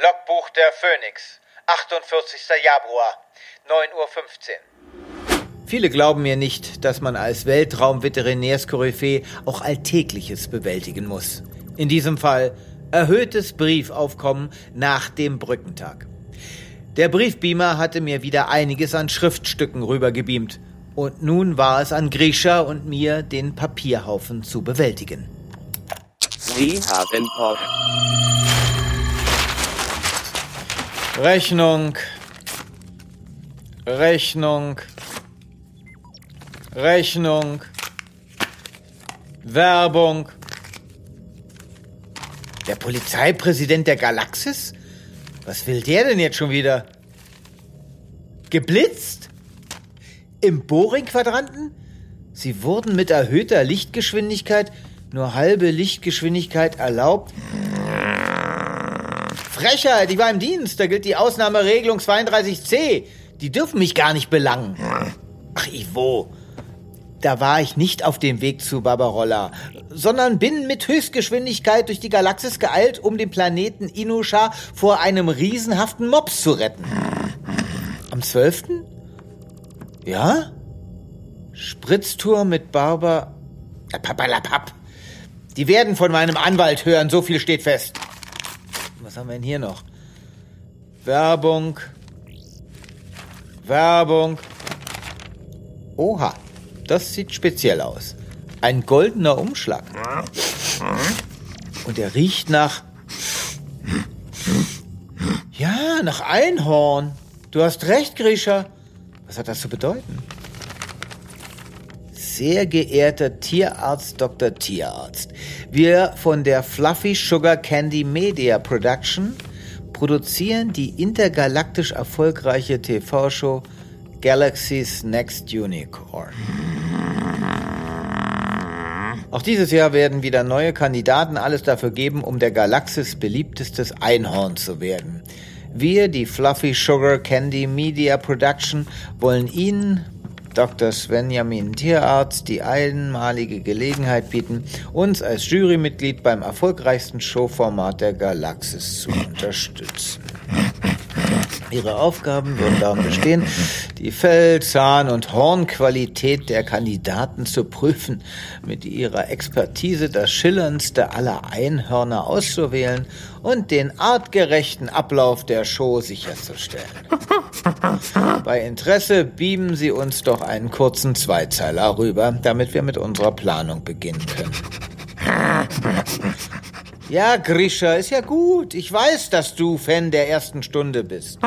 Logbuch der Phoenix. 48. Januar, 9.15 Uhr. Viele glauben mir nicht, dass man als Weltraumveterinärskoryphäe auch Alltägliches bewältigen muss. In diesem Fall erhöhtes Briefaufkommen nach dem Brückentag. Der Briefbeamer hatte mir wieder einiges an Schriftstücken rübergebeamt. Und nun war es an Grisha und mir, den Papierhaufen zu bewältigen. Sie haben Post. Rechnung. Rechnung. Rechnung. Werbung. Der Polizeipräsident der Galaxis? Was will der denn jetzt schon wieder? Geblitzt? Im Boring-Quadranten? Sie wurden mit erhöhter Lichtgeschwindigkeit, nur halbe Lichtgeschwindigkeit erlaubt. Frechheit, ich war im Dienst, da gilt die Ausnahmeregelung 32c. Die dürfen mich gar nicht belangen. Ach, Ivo, da war ich nicht auf dem Weg zu Barbarolla, sondern bin mit Höchstgeschwindigkeit durch die Galaxis geeilt, um den Planeten Inusha vor einem riesenhaften Mops zu retten. Am 12.? Ja? Spritztour mit Barber... Papalapap. Die werden von meinem Anwalt hören, so viel steht fest. Was haben wir denn hier noch? Werbung. Werbung. Oha, das sieht speziell aus. Ein goldener Umschlag. Und er riecht nach... Ja, nach Einhorn. Du hast recht, Grisha. Was hat das zu bedeuten? Sehr geehrter Tierarzt Dr. Tierarzt, wir von der Fluffy Sugar Candy Media Production produzieren die intergalaktisch erfolgreiche TV-Show Galaxy's Next Unicorn. Auch dieses Jahr werden wieder neue Kandidaten alles dafür geben, um der Galaxis beliebtestes Einhorn zu werden. Wir, die Fluffy Sugar Candy Media Production, wollen Ihnen, Dr. Svenjamin Tierarzt, die einmalige Gelegenheit bieten, uns als Jurymitglied beim erfolgreichsten Showformat der Galaxis zu unterstützen. Ihre Aufgaben würden darin bestehen, die Fell-, Zahn- und Hornqualität der Kandidaten zu prüfen, mit ihrer Expertise das schillerndste aller Einhörner auszuwählen und den artgerechten Ablauf der Show sicherzustellen. Bei Interesse beamen Sie uns doch einen kurzen Zweizeiler rüber, damit wir mit unserer Planung beginnen können. Ja, Grisha, ist ja gut. Ich weiß, dass du Fan der ersten Stunde bist.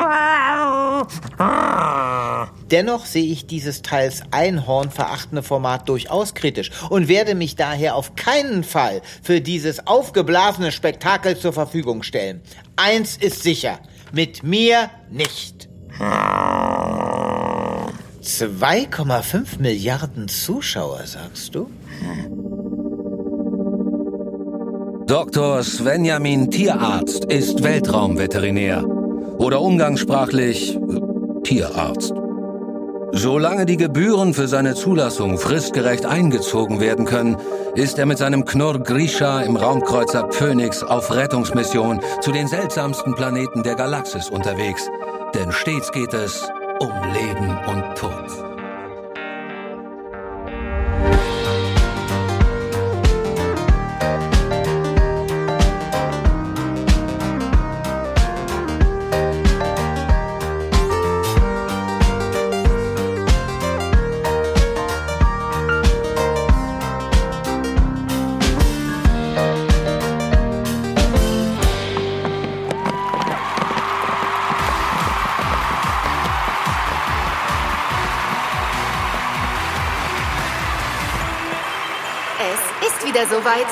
Dennoch sehe ich dieses teils einhornverachtende Format durchaus kritisch und werde mich daher auf keinen Fall für dieses aufgeblasene Spektakel zur Verfügung stellen. Eins ist sicher, mit mir nicht. 2,5 Milliarden Zuschauer, sagst du? Dr. Svenjamin Tierarzt ist Weltraumveterinär oder umgangssprachlich Tierarzt. Solange die Gebühren für seine Zulassung fristgerecht eingezogen werden können, ist er mit seinem Knurr Grisha im Raumkreuzer Phoenix auf Rettungsmission zu den seltsamsten Planeten der Galaxis unterwegs. Denn stets geht es um Leben und Tod. Soweit.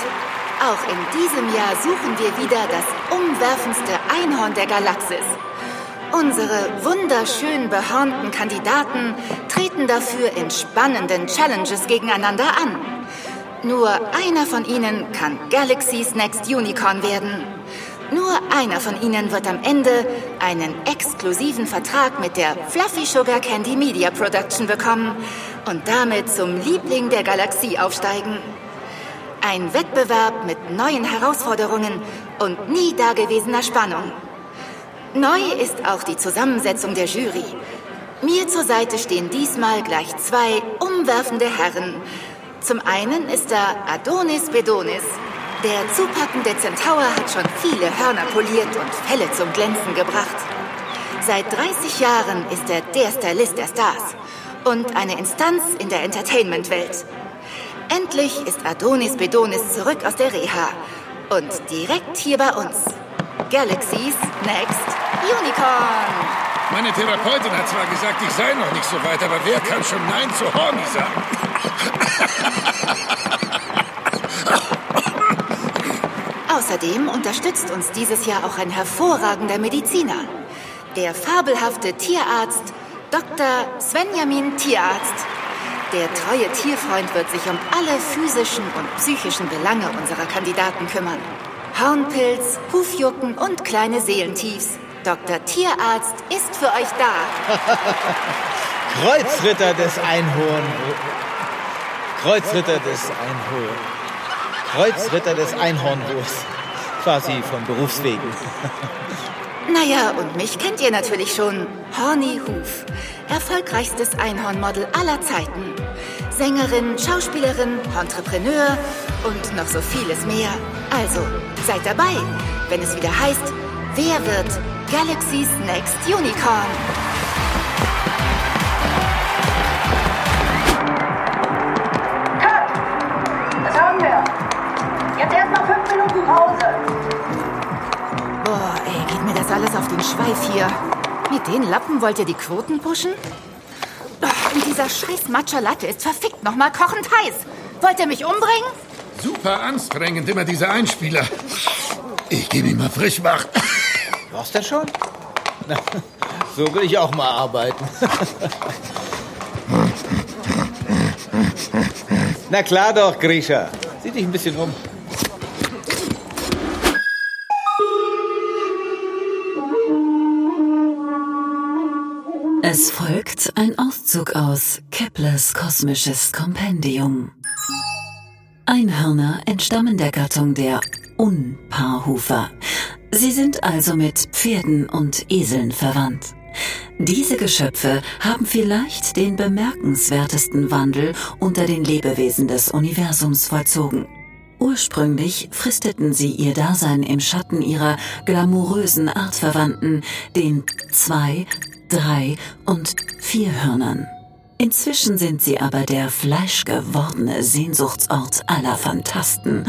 Auch in diesem Jahr suchen wir wieder das umwerfendste Einhorn der Galaxis. Unsere wunderschön behornten Kandidaten treten dafür in spannenden Challenges gegeneinander an. Nur einer von ihnen kann Galaxy's Next Unicorn werden. Nur einer von ihnen wird am Ende einen exklusiven Vertrag mit der Fluffy Sugar Candy Media Production bekommen und damit zum Liebling der Galaxie aufsteigen. Ein Wettbewerb mit neuen Herausforderungen und nie dagewesener Spannung. Neu ist auch die Zusammensetzung der Jury. Mir zur Seite stehen diesmal gleich zwei umwerfende Herren. Zum einen ist da Adonis Bedonis. Der zupackende Zentaur hat schon viele Hörner poliert und Fälle zum Glänzen gebracht. Seit 30 Jahren ist er der Stylist der Stars und eine Instanz in der Entertainment-Welt. Endlich ist Adonis Bedonis zurück aus der Reha und direkt hier bei uns. Galaxies Next Unicorn. Meine Therapeutin hat zwar gesagt, ich sei noch nicht so weit, aber wer kann schon Nein zu Horny sagen? Außerdem unterstützt uns dieses Jahr auch ein hervorragender Mediziner. Der fabelhafte Tierarzt Dr. Svenjamin Tierarzt. Der treue Tierfreund wird sich um alle physischen und psychischen Belange unserer Kandidaten kümmern. Hornpilz, Hufjucken und kleine Seelentiefs. Dr. Tierarzt ist für euch da. Kreuzritter des Einhorn. Kreuzritter des Einhorn. Kreuzritter des Einhornwurfs. Quasi von Berufswegen. Naja, und mich kennt ihr natürlich schon. Horny Hoof. Erfolgreichstes Einhornmodel aller Zeiten. Sängerin, Schauspielerin, Entrepreneur und noch so vieles mehr. Also, seid dabei, wenn es wieder heißt, wer wird Galaxy's Next Unicorn? Cut! Das haben wir. Jetzt erst mal fünf Minuten Pause. Boah, ey, geht mir das alles auf den Schweif hier. Mit den Lappen wollt ihr die Quoten pushen? Oh, und dieser scheiß Matcha Latte ist verfickt nochmal kochend heiß. Wollt ihr mich umbringen? Super anstrengend, immer diese Einspieler. Ich gebe ihm mal Frischmacht. War's das schon? Na, so will ich auch mal arbeiten. Na klar doch, Grisha. Sieh dich ein bisschen um. Es folgt ein Auszug aus Keplers kosmisches Kompendium. Einhörner entstammen der Gattung der Unpaarhufer. Sie sind also mit Pferden und Eseln verwandt. Diese Geschöpfe haben vielleicht den bemerkenswertesten Wandel unter den Lebewesen des Universums vollzogen. Ursprünglich fristeten sie ihr Dasein im Schatten ihrer glamourösen Artverwandten, den Zwei-, Drei- und Vierhörnern. Inzwischen sind sie aber der fleischgewordene Sehnsuchtsort aller Fantasten.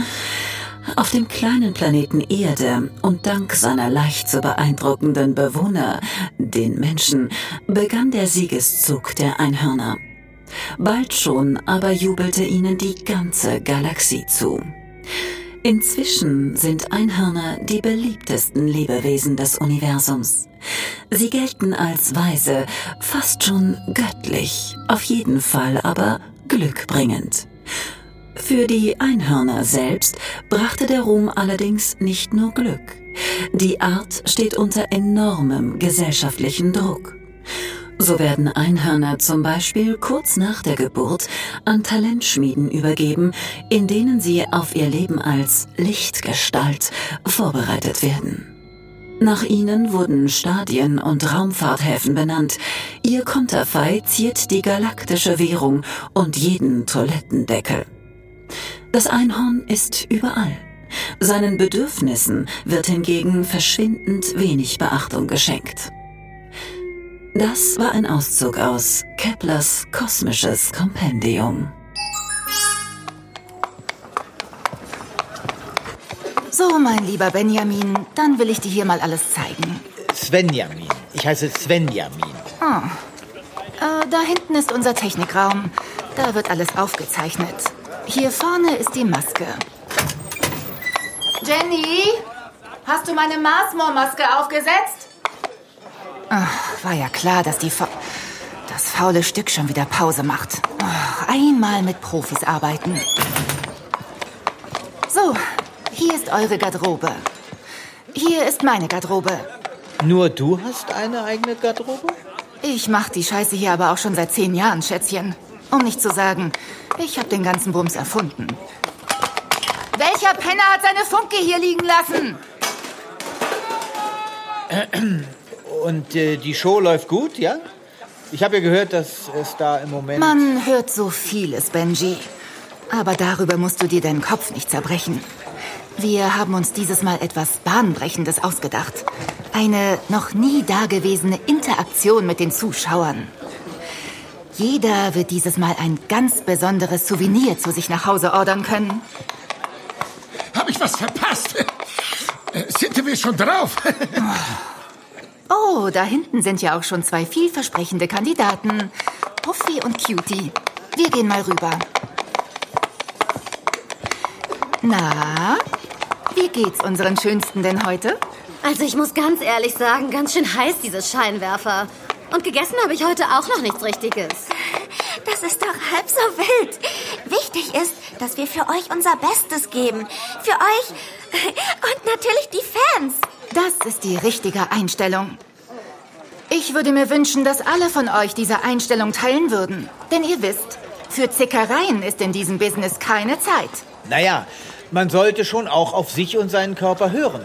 Auf dem kleinen Planeten Erde und dank seiner leicht zu beeindruckenden Bewohner, den Menschen, begann der Siegeszug der Einhörner. Bald schon aber jubelte ihnen die ganze Galaxie zu. Inzwischen sind Einhörner die beliebtesten Lebewesen des Universums. Sie gelten als weise, fast schon göttlich, auf jeden Fall aber glückbringend. Für die Einhörner selbst brachte der Ruhm allerdings nicht nur Glück. Die Art steht unter enormem gesellschaftlichen Druck. So werden Einhörner zum Beispiel kurz nach der Geburt an Talentschmieden übergeben, in denen sie auf ihr Leben als Lichtgestalt vorbereitet werden. Nach ihnen wurden Stadien und Raumfahrthäfen benannt. Ihr Konterfei ziert die galaktische Währung und jeden Toilettendeckel. Das Einhorn ist überall. Seinen Bedürfnissen wird hingegen verschwindend wenig Beachtung geschenkt. Das war ein Auszug aus Keplers kosmisches Kompendium. So, mein lieber Benjamin, dann will ich dir hier mal alles zeigen. Svenjamin. Ich heiße Svenjamin. Ah. Äh, da hinten ist unser Technikraum. Da wird alles aufgezeichnet. Hier vorne ist die Maske. Jenny, hast du meine Marsmore-Maske aufgesetzt? Ach, war ja klar, dass die fa das faule Stück schon wieder Pause macht. Ach, einmal mit Profis arbeiten. So, hier ist eure Garderobe. Hier ist meine Garderobe. Nur du hast eine eigene Garderobe? Ich mach die Scheiße hier aber auch schon seit zehn Jahren, Schätzchen. Um nicht zu sagen, ich habe den ganzen Bums erfunden. Welcher Penner hat seine Funke hier liegen lassen? Und äh, die Show läuft gut, ja? Ich habe ja gehört, dass es da im Moment... Man hört so vieles, Benji. Aber darüber musst du dir deinen Kopf nicht zerbrechen. Wir haben uns dieses Mal etwas Bahnbrechendes ausgedacht. Eine noch nie dagewesene Interaktion mit den Zuschauern. Jeder wird dieses Mal ein ganz besonderes Souvenir zu sich nach Hause ordern können. Habe ich was verpasst? Äh, Sind wir schon drauf? Oh, da hinten sind ja auch schon zwei vielversprechende Kandidaten. Puffy und Cutie. Wir gehen mal rüber. Na, wie geht's unseren Schönsten denn heute? Also ich muss ganz ehrlich sagen, ganz schön heiß dieses Scheinwerfer. Und gegessen habe ich heute auch noch nichts Richtiges. Das ist doch halb so wild. Wichtig ist, dass wir für euch unser Bestes geben. Für euch und natürlich die Fans. Das ist die richtige Einstellung. Ich würde mir wünschen, dass alle von euch diese Einstellung teilen würden. Denn ihr wisst, für Zickereien ist in diesem Business keine Zeit. Naja, man sollte schon auch auf sich und seinen Körper hören.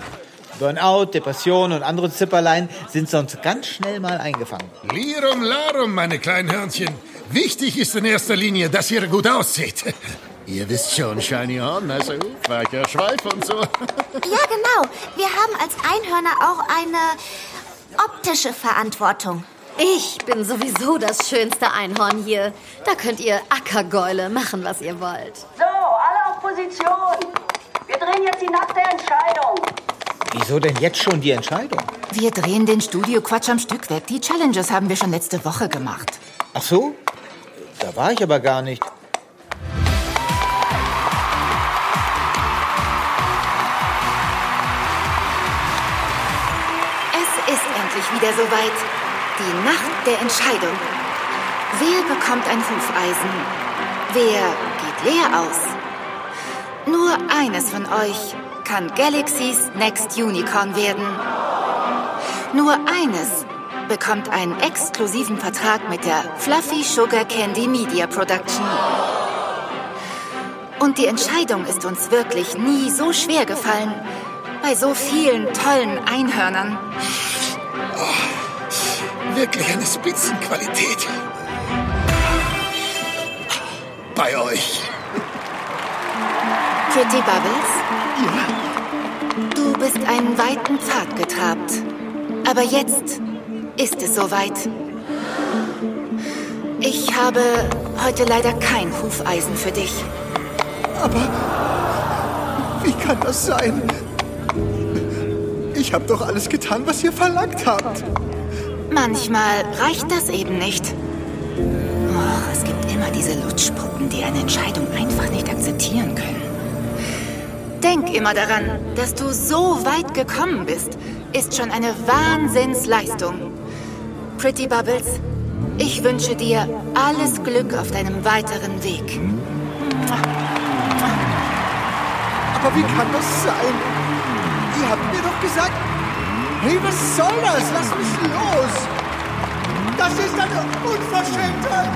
Burnout, Depression und andere Zipperlein sind sonst ganz schnell mal eingefangen. Lirum larum, meine kleinen Hörnchen. Wichtig ist in erster Linie, dass ihr gut aussieht. Ihr wisst schon, Shiny Horn, also weicher Schweif und so. Ja, genau. Wir haben als Einhörner auch eine optische Verantwortung. Ich bin sowieso das schönste Einhorn hier. Da könnt ihr Ackergäule machen, was ihr wollt. So, alle auf Position. Wir drehen jetzt die nackte Entscheidung. Wieso denn jetzt schon die Entscheidung? Wir drehen den Studio-Quatsch am Stück weg. Die Challenges haben wir schon letzte Woche gemacht. Ach so? Da war ich aber gar nicht. Endlich wieder soweit. Die Nacht der Entscheidung. Wer bekommt ein Hufeisen? Wer geht leer aus? Nur eines von euch kann Galaxy's Next Unicorn werden. Nur eines bekommt einen exklusiven Vertrag mit der Fluffy Sugar Candy Media Production. Und die Entscheidung ist uns wirklich nie so schwer gefallen. Bei so vielen tollen Einhörnern. Wirklich eine Spitzenqualität. Bei euch. Pretty Bubbles? Du bist einen weiten Pfad getrabt. Aber jetzt ist es soweit. Ich habe heute leider kein Hufeisen für dich. Aber wie kann das sein? Ich habe doch alles getan, was ihr verlangt habt. Manchmal reicht das eben nicht. Oh, es gibt immer diese Lutschpuppen, die eine Entscheidung einfach nicht akzeptieren können. Denk immer daran, dass du so weit gekommen bist, ist schon eine Wahnsinnsleistung. Pretty Bubbles, ich wünsche dir alles Glück auf deinem weiteren Weg. Aber wie kann das sein? Ihr habt mir doch gesagt, hey, was soll das? Lass mich los. Das ist eine Unverschämtheit.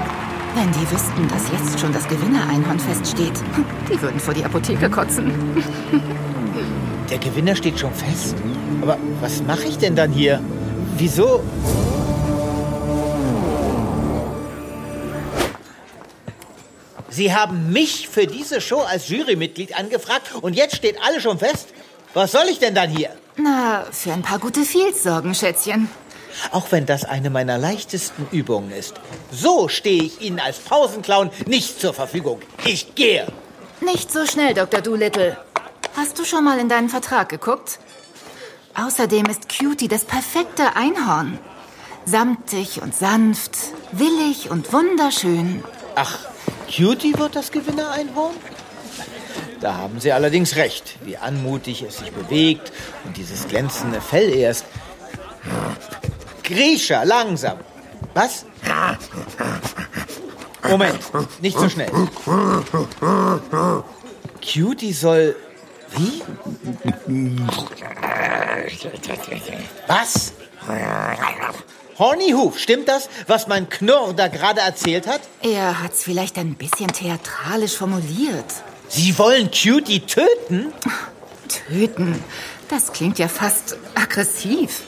Wenn die wüssten, dass jetzt schon das Gewinner-Einhorn feststeht, die würden vor die Apotheke kotzen. Der Gewinner steht schon fest. Aber was mache ich denn dann hier? Wieso? Sie haben mich für diese Show als Jurymitglied angefragt und jetzt steht alles schon fest? Was soll ich denn dann hier? Na, für ein paar gute Feels sorgen, Schätzchen. Auch wenn das eine meiner leichtesten Übungen ist. So stehe ich Ihnen als Pausenclown nicht zur Verfügung. Ich gehe. Nicht so schnell, Dr. Doolittle. Hast du schon mal in deinen Vertrag geguckt? Außerdem ist Cutie das perfekte Einhorn. Samtig und sanft, willig und wunderschön. Ach, Cutie wird das Gewinner-Einhorn? Da haben Sie allerdings recht, wie anmutig es sich bewegt und dieses glänzende Fell erst. Grisha, langsam. Was? Moment, nicht so schnell. Cutie soll. Wie? Was? Hornyhoof, stimmt das, was mein Knurr da gerade erzählt hat? Er hat's vielleicht ein bisschen theatralisch formuliert. Sie wollen Cutie töten? Töten? Das klingt ja fast aggressiv.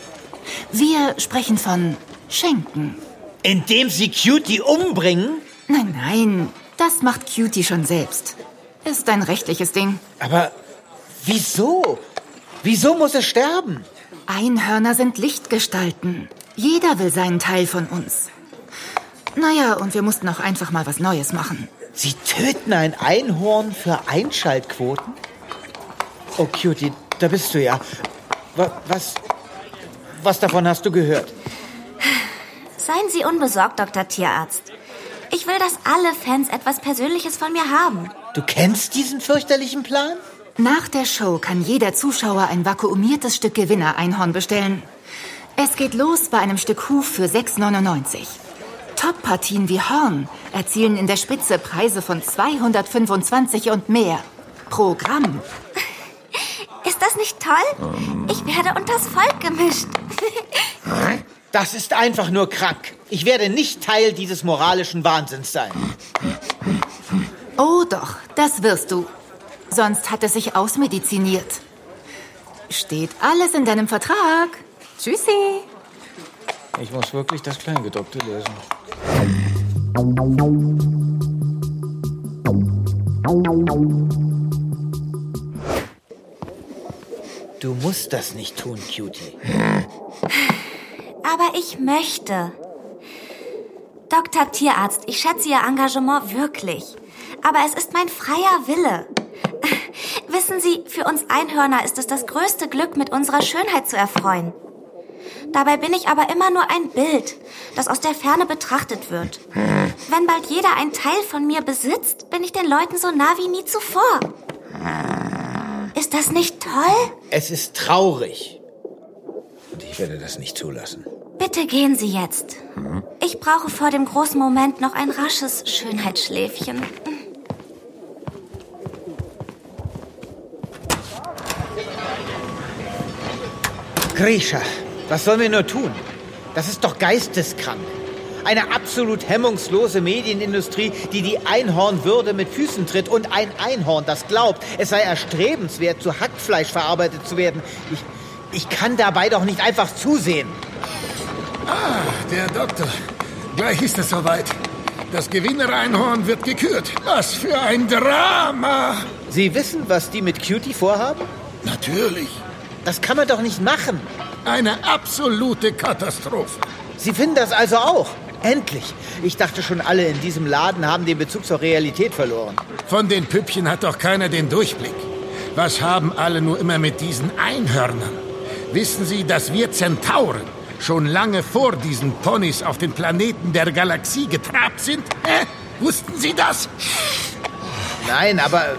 Wir sprechen von Schenken. Indem sie Cutie umbringen? Nein, nein, das macht Cutie schon selbst. Ist ein rechtliches Ding. Aber wieso? Wieso muss es sterben? Einhörner sind Lichtgestalten. Jeder will seinen Teil von uns. Naja, und wir mussten auch einfach mal was Neues machen. Sie töten ein Einhorn für Einschaltquoten? Oh, Cutie, da bist du ja. Wa- Was, was davon hast du gehört? Seien Sie unbesorgt, Dr. Tierarzt. Ich will, dass alle Fans etwas Persönliches von mir haben. Du kennst diesen fürchterlichen Plan? Nach der Show kann jeder Zuschauer ein vakuumiertes Stück Gewinner-Einhorn bestellen. Es geht los bei einem Stück Huf für 6,99. Top-Partien wie Horn erzielen in der Spitze Preise von 225 und mehr. Pro Gramm. Ist das nicht toll? Ich werde unters Volk gemischt. Das ist einfach nur krank. Ich werde nicht Teil dieses moralischen Wahnsinns sein. Oh doch, das wirst du. Sonst hat es sich ausmediziniert. Steht alles in deinem Vertrag. Tschüssi. Ich muss wirklich das Kleingedruckte lesen. Du musst das nicht tun, Cutie. Aber ich möchte. Dr. Tierarzt, ich schätze Ihr Engagement wirklich. Aber es ist mein freier Wille. Wissen Sie, für uns Einhörner ist es das größte Glück, mit unserer Schönheit zu erfreuen. Dabei bin ich aber immer nur ein Bild, das aus der Ferne betrachtet wird. Wenn bald jeder ein Teil von mir besitzt, bin ich den Leuten so nah wie nie zuvor. Ist das nicht toll? Es ist traurig. Und ich werde das nicht zulassen. Bitte gehen Sie jetzt. Ich brauche vor dem großen Moment noch ein rasches Schönheitsschläfchen. Grisha, was sollen wir nur tun? Das ist doch geisteskrank. Eine absolut hemmungslose Medienindustrie, die die Einhornwürde mit Füßen tritt und ein Einhorn, das glaubt, es sei erstrebenswert, zu Hackfleisch verarbeitet zu werden. Ich, ich kann dabei doch nicht einfach zusehen. Ah, der Doktor. Gleich ist es soweit. Das Gewinnereinhorn wird gekürt. Was für ein Drama! Sie wissen, was die mit Cutie vorhaben? Natürlich. Das kann man doch nicht machen. Eine absolute Katastrophe. Sie finden das also auch? Endlich. Ich dachte schon, alle in diesem Laden haben den Bezug zur Realität verloren. Von den Püppchen hat doch keiner den Durchblick. Was haben alle nur immer mit diesen Einhörnern? Wissen Sie, dass wir Zentauren schon lange vor diesen Ponys auf den Planeten der Galaxie getrabt sind? Hä? Wussten Sie das? Nein, aber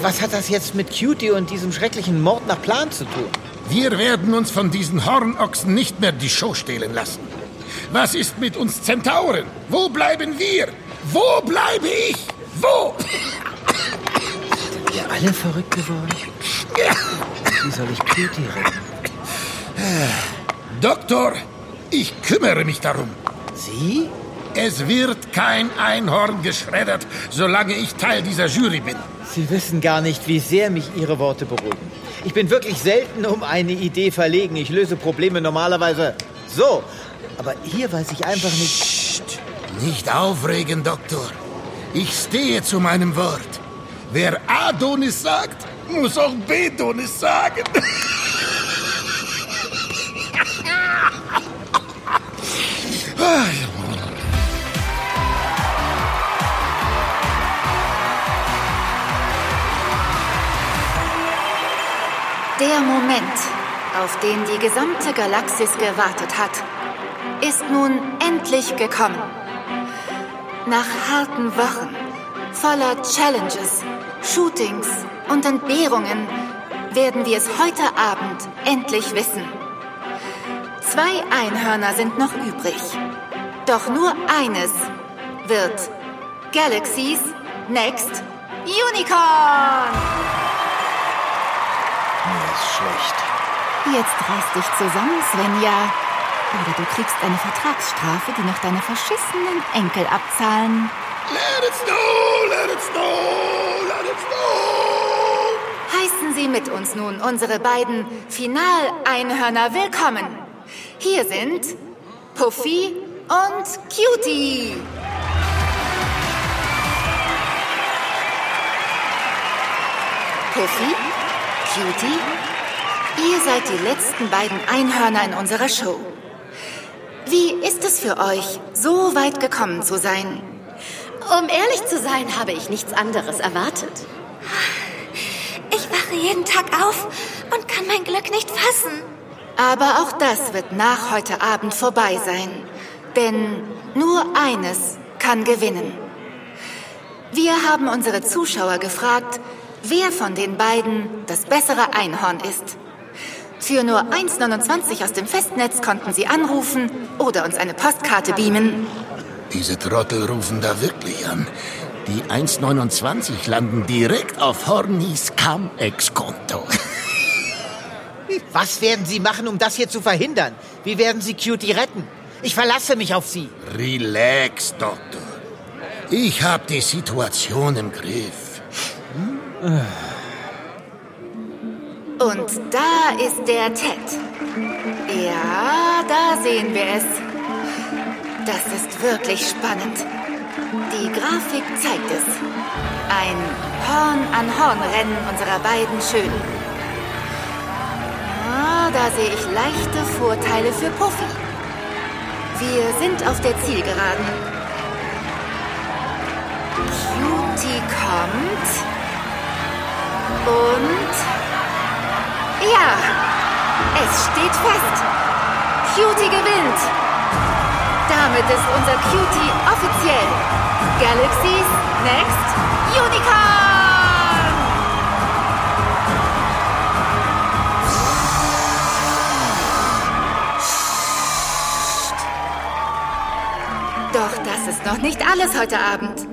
was hat das jetzt mit Cutie und diesem schrecklichen Mord nach Plan zu tun? Wir werden uns von diesen Hornochsen nicht mehr die Show stehlen lassen. Was ist mit uns Zentauren? Wo bleiben wir? Wo bleibe ich? Wo? Sind wir alle verrückt geworden? Wie soll ich Cutie retten? Doktor, ich kümmere mich darum. Sie? Es wird kein Einhorn geschreddert, solange ich Teil dieser Jury bin. Sie wissen gar nicht, wie sehr mich Ihre Worte beruhigen. Ich bin wirklich selten um eine Idee verlegen. Ich löse Probleme normalerweise so. Aber hier weiß ich einfach nicht. Psst, nicht aufregen, Doktor. Ich stehe zu meinem Wort. Wer A-Donis sagt, muss auch B-Donis sagen. Der Moment, auf den die gesamte Galaxis gewartet hat, ist nun endlich gekommen. Nach harten Wochen, voller Challenges, Shootings und Entbehrungen werden wir es heute Abend endlich wissen. Zwei Einhörner sind noch übrig. Doch nur eines wird Galaxy's Next Unicorn! Schlecht. Jetzt reiß dich zusammen, Svenja. Oder du kriegst eine Vertragsstrafe, die noch deine verschissenen Enkel abzahlen. Let it snow, let it snow, let it snow. Heißen Sie mit uns nun unsere beiden Finaleinhörner willkommen. Hier sind Puffy und Cutie. Puffy, Cutie, ihr seid die letzten beiden Einhörner in unserer Show. Wie ist es für euch, so weit gekommen zu sein? Um ehrlich zu sein, habe ich nichts anderes erwartet. Ich wache jeden Tag auf und kann mein Glück nicht fassen. Aber auch das wird nach heute Abend vorbei sein. Denn nur eines kann gewinnen. Wir haben unsere Zuschauer gefragt, wer von den beiden das bessere Einhorn ist. Für nur 1,29 aus dem Festnetz konnten sie anrufen oder uns eine Postkarte beamen. Diese Trottel rufen da wirklich an. Die 1,29 landen direkt auf Hornys Cum-Ex-Konto. Was werden Sie machen, um das hier zu verhindern? Wie werden Sie Cutie retten? Ich verlasse mich auf Sie. Relax, Doktor. Ich habe die Situation im Griff. Und da ist der Ted. Ja, da sehen wir es. Das ist wirklich spannend. Die Grafik zeigt es. Ein Horn-an-Horn-Rennen unserer beiden Schönen. Ah, da sehe ich leichte Vorteile für Puffy. Wir sind auf der Zielgeraden. Cutie kommt. Und... Ja, es steht fest. Cutie gewinnt. Damit ist unser Cutie offiziell Galaxy's Next Unicorn! Doch das ist noch nicht alles heute Abend.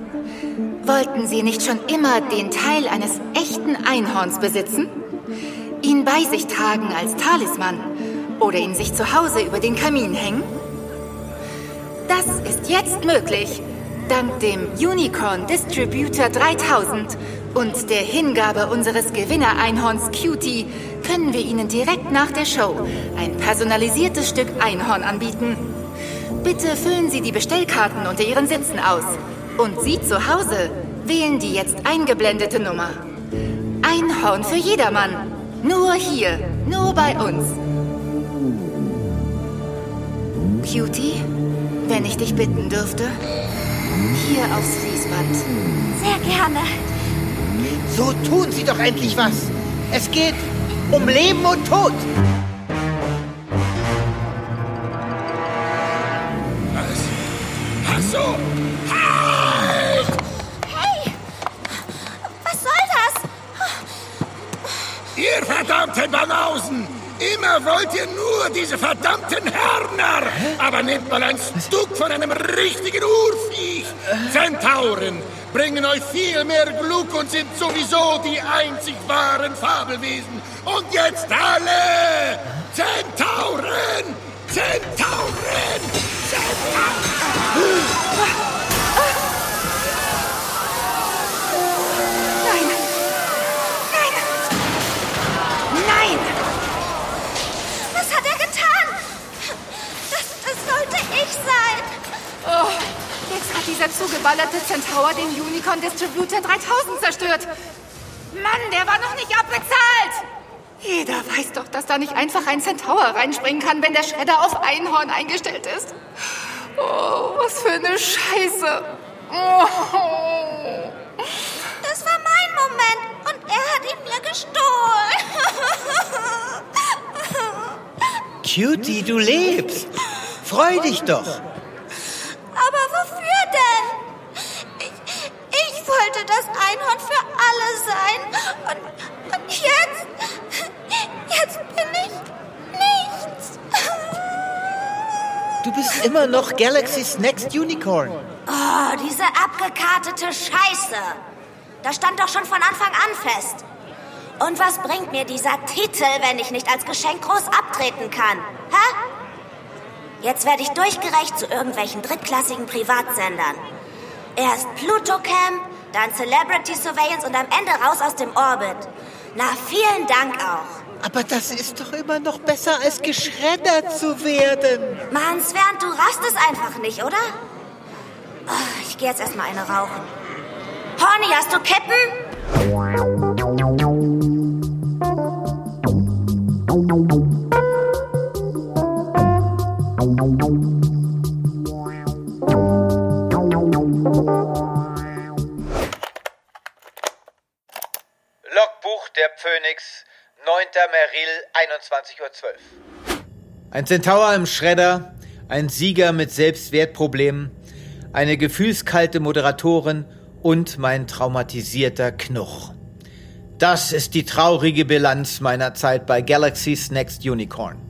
Wollten Sie nicht schon immer den Teil eines echten Einhorns besitzen? Ihn bei sich tragen als Talisman oder ihn sich zu Hause über den Kamin hängen? Das ist jetzt möglich. Dank dem Unicorn Distributor 3000 und der Hingabe unseres Gewinner-Einhorns Cutie können wir Ihnen direkt nach der Show ein personalisiertes Stück Einhorn anbieten. Bitte füllen Sie die Bestellkarten unter Ihren Sitzen aus. Und Sie zu Hause wählen die jetzt eingeblendete Nummer. Einhorn für jedermann. Nur hier, nur bei uns. Cutie, wenn ich dich bitten dürfte, hier aufs Fließband. Sehr gerne. So tun Sie doch endlich was. Es geht um Leben und Tod. Ihr verdammten Banausen! Immer wollt ihr nur diese verdammten Hörner! Aber nehmt mal ein Stück von einem richtigen Urviech! Zentauren bringen euch viel mehr Glück und sind sowieso die einzig wahren Fabelwesen. Und jetzt alle! Zentauren! Zentauren! Nein! Hat dieser zugeballerte Centaur den Unicorn Distributor 3000 zerstört. Mann, der war noch nicht abbezahlt! Jeder weiß doch, dass da nicht einfach ein Centaur reinspringen kann, wenn der Schredder auf Einhorn eingestellt ist. Oh, was für eine Scheiße. Oh. Das war mein Moment und er hat ihn mir gestohlen. Cutie, du lebst. Freu dich doch. Aber wofür denn? Ich, ich wollte das Einhorn für alle sein. Und, und jetzt? Jetzt bin ich nichts. Du bist immer noch Galaxy's Next Unicorn. Oh, diese abgekartete Scheiße. Das stand doch schon von Anfang an fest. Und was bringt mir dieser Titel, wenn ich nicht als Geschenk groß abtreten kann? Hä? Jetzt werde ich durchgereicht zu irgendwelchen drittklassigen Privatsendern. Erst Pluto Camp, dann Celebrity Surveillance und am Ende raus aus dem Orbit. Na, vielen Dank auch. Aber das ist doch immer noch besser, als geschreddert zu werden. Mann, Sven, du raffst es einfach nicht, oder? Oh, ich gehe jetzt erstmal eine rauchen. Horny, hast du Kippen? Phoenix, 9. Meril, 21.12 Uhr. Ein Zentaur im Schredder, ein Sieger mit Selbstwertproblemen, eine gefühlskalte Moderatorin und mein traumatisierter Knuch. Das ist die traurige Bilanz meiner Zeit bei Galaxy's Next Unicorn.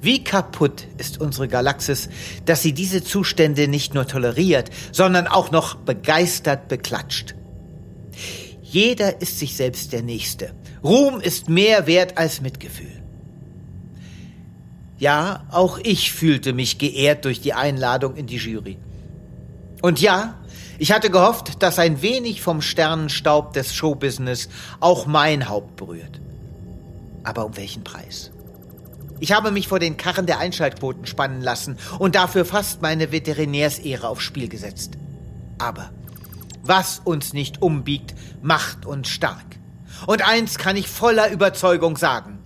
Wie kaputt ist unsere Galaxis, dass sie diese Zustände nicht nur toleriert, sondern auch noch begeistert beklatscht. Jeder ist sich selbst der Nächste. Ruhm ist mehr wert als Mitgefühl. Ja, auch ich fühlte mich geehrt durch die Einladung in die Jury. Und ja, ich hatte gehofft, dass ein wenig vom Sternenstaub des Showbusiness auch mein Haupt berührt. Aber um welchen Preis? Ich habe mich vor den Karren der Einschaltquoten spannen lassen und dafür fast meine Veterinärsehre aufs Spiel gesetzt. Aber was uns nicht umbiegt, macht uns stark. Und eins kann ich voller Überzeugung sagen.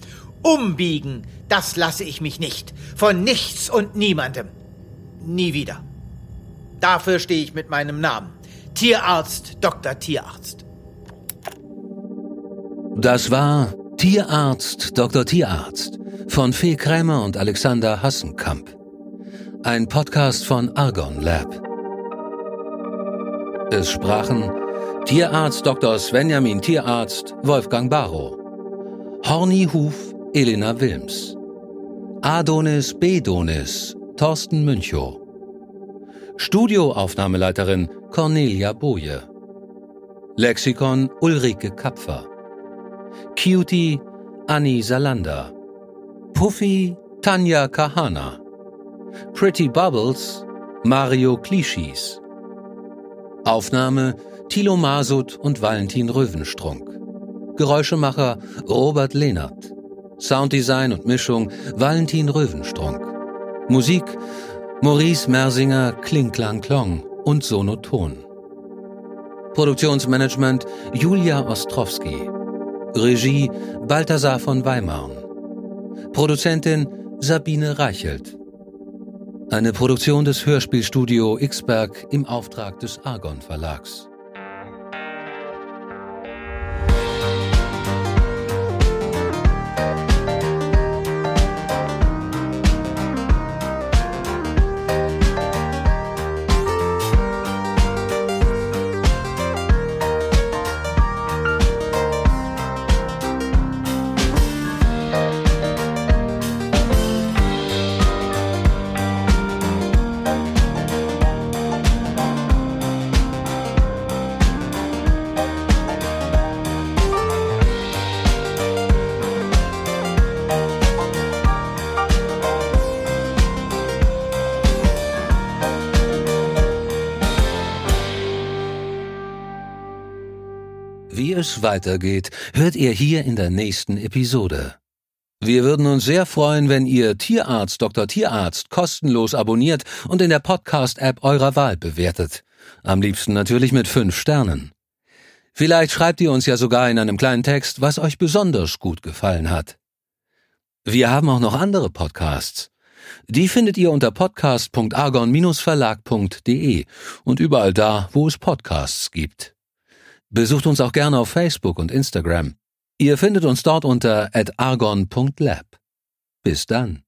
Umbiegen, das lasse ich mich nicht. Von nichts und niemandem. Nie wieder. Dafür stehe ich mit meinem Namen. Tierarzt, Dr. Tierarzt. Das war Tierarzt, Dr. Tierarzt von Fee Krämer und Alexander Hassenkamp. Ein Podcast von Argon Lab. Es sprachen Tierarzt Dr. Svenjamin Tierarzt Wolfgang Barrow, Horny Huf Elena Wilms, Adonis Bedonis Thorsten Münchow, Studioaufnahmeleiterin Cornelia Boje, Lexikon Ulrike Kapfer, Cutie Annie Salander, Puffy Tanja Kahana, Pretty Bubbles Mario Klischis, Aufnahme Thilo Masud und Valentin Röwenstrunk. Geräuschemacher Robert Lehnert. Sounddesign und Mischung Valentin Röwenstrunk. Musik Maurice Mersinger Kling Klang Klong und Sonoton. Produktionsmanagement Julia Ostrowski. Regie Balthasar von Weimarn. Produzentin Sabine Reichelt. Eine Produktion des Hörspielstudio Xberg im Auftrag des Argon Verlags. Es weitergeht, hört ihr hier in der nächsten Episode. Wir würden uns sehr freuen, wenn ihr Tierarzt Dr. Tierarzt kostenlos abonniert und in der Podcast-App eurer Wahl bewertet. Am liebsten natürlich mit fünf Sternen. Vielleicht schreibt ihr uns ja sogar in einem kleinen Text, was euch besonders gut gefallen hat. Wir haben auch noch andere Podcasts. Die findet ihr unter podcast.argon-verlag.de und überall da, wo es Podcasts gibt. Besucht uns auch gerne auf Facebook und Instagram. Ihr findet uns dort unter argon.lab. Bis dann.